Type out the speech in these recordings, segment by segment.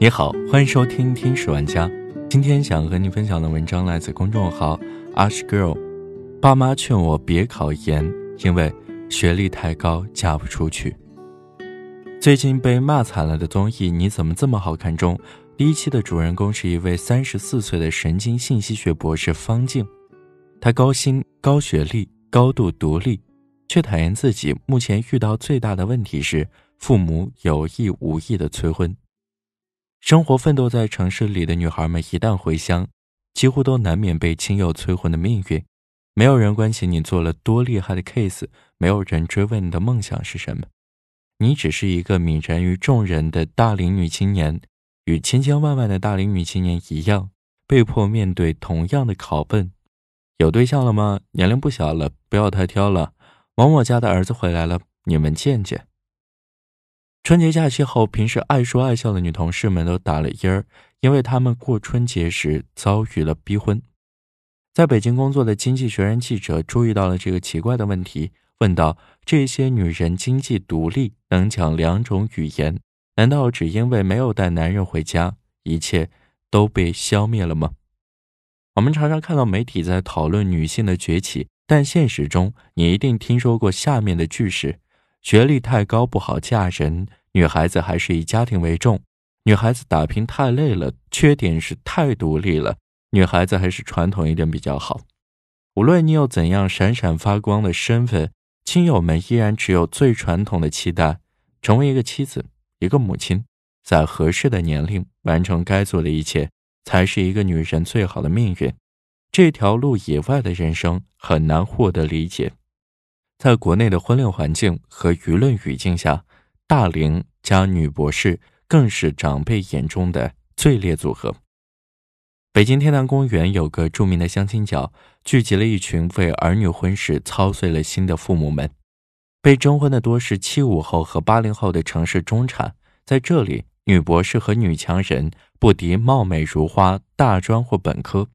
你好，欢迎收听《听史玩家》。今天想和你分享的文章来自公众号 Ash Girl。爸妈劝我别考研，因为学历太高嫁不出去。最近被骂惨了的综艺《你怎么这么好看》中，第一期的主人公是一位三十四岁的神经信息学博士方静。他高薪、高学历、高度独立，却坦言自己目前遇到最大的问题是父母有意无意的催婚。生活奋斗在城市里的女孩们，一旦回乡，几乎都难免被亲友催婚的命运。没有人关心你做了多厉害的 case，没有人追问你的梦想是什么。你只是一个泯然于众人的大龄女青年，与千千万万的大龄女青年一样，被迫面对同样的拷问：有对象了吗？年龄不小了，不要太挑了。某某家的儿子回来了，你们见见。春节假期后，平时爱说爱笑的女同事们都打了音儿，因为她们过春节时遭遇了逼婚。在北京工作的经济学人记者注意到了这个奇怪的问题，问道：“这些女人经济独立，能讲两种语言，难道只因为没有带男人回家，一切都被消灭了吗？”我们常常看到媒体在讨论女性的崛起，但现实中，你一定听说过下面的句式：学历太高不好嫁人。女孩子还是以家庭为重，女孩子打拼太累了，缺点是太独立了。女孩子还是传统一点比较好。无论你有怎样闪闪发光的身份，亲友们依然只有最传统的期待：成为一个妻子，一个母亲，在合适的年龄完成该做的一切，才是一个女人最好的命运。这条路以外的人生很难获得理解。在国内的婚恋环境和舆论语境下。大龄加女博士更是长辈眼中的最烈组合。北京天坛公园有个著名的相亲角，聚集了一群为儿女婚事操碎了心的父母们。被征婚的多是七五后和八零后的城市中产，在这里，女博士和女强人不敌貌美如花大专或本科，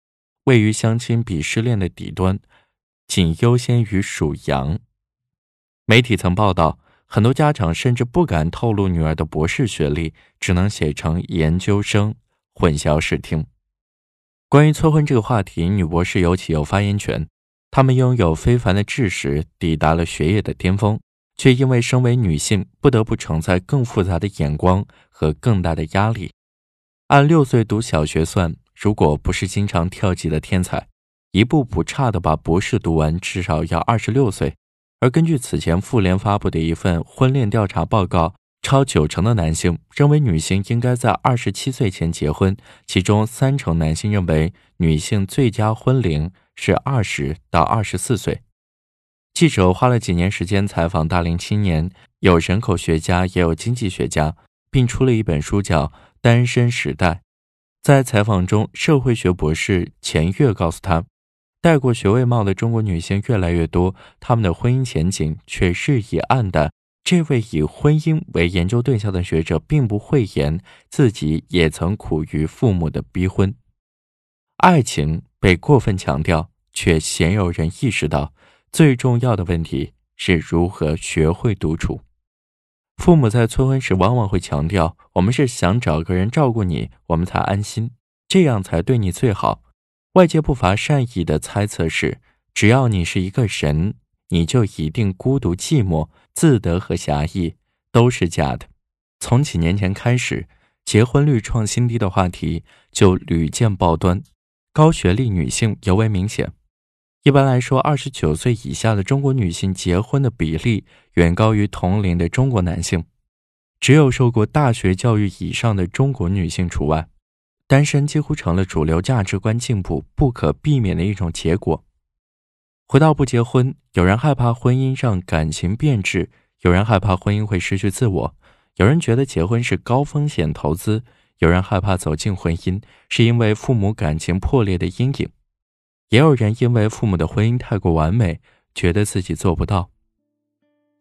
位于相亲鄙视链的底端，仅优先于属羊。媒体曾报道。很多家长甚至不敢透露女儿的博士学历，只能写成研究生，混淆视听。关于催婚这个话题，女博士尤其有发言权。她们拥有非凡的知识，抵达了学业的巅峰，却因为身为女性，不得不承载更复杂的眼光和更大的压力。按六岁读小学算，如果不是经常跳级的天才，一步不差的把博士读完，至少要二十六岁。而根据此前妇联发布的一份婚恋调查报告，超九成的男性认为女性应该在二十七岁前结婚，其中三成男性认为女性最佳婚龄是二十到二十四岁。记者花了几年时间采访大龄青年，有人口学家，也有经济学家，并出了一本书叫《单身时代》。在采访中，社会学博士钱月告诉他。戴过学位帽的中国女性越来越多，她们的婚姻前景却日益暗淡。这位以婚姻为研究对象的学者并不讳言，自己也曾苦于父母的逼婚。爱情被过分强调，却鲜有人意识到，最重要的问题是如何学会独处。父母在催婚时往往会强调：“我们是想找个人照顾你，我们才安心，这样才对你最好。”外界不乏善意的猜测是：只要你是一个人，你就一定孤独寂寞、自得和狭义都是假的。从几年前开始，结婚率创新低的话题就屡见报端，高学历女性尤为明显。一般来说，二十九岁以下的中国女性结婚的比例远高于同龄的中国男性，只有受过大学教育以上的中国女性除外。单身几乎成了主流价值观进步不可避免的一种结果。回到不结婚，有人害怕婚姻让感情变质，有人害怕婚姻会失去自我，有人觉得结婚是高风险投资，有人害怕走进婚姻是因为父母感情破裂的阴影，也有人因为父母的婚姻太过完美，觉得自己做不到。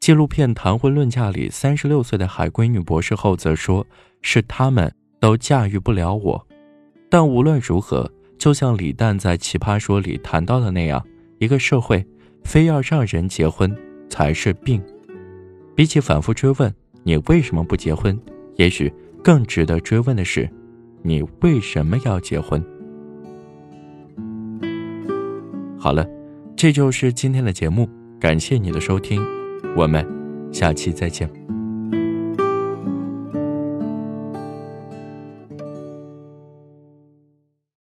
纪录片《谈婚论嫁》里，三十六岁的海归女博士后则说：“是他们都驾驭不了我。”但无论如何就像李诞在奇葩说里谈到的那样一个社会非要让人结婚才是病。比起反复追问你为什么不结婚也许更值得追问的是你为什么要结婚？好了这就是今天的节目感谢你的收听我们下期再见。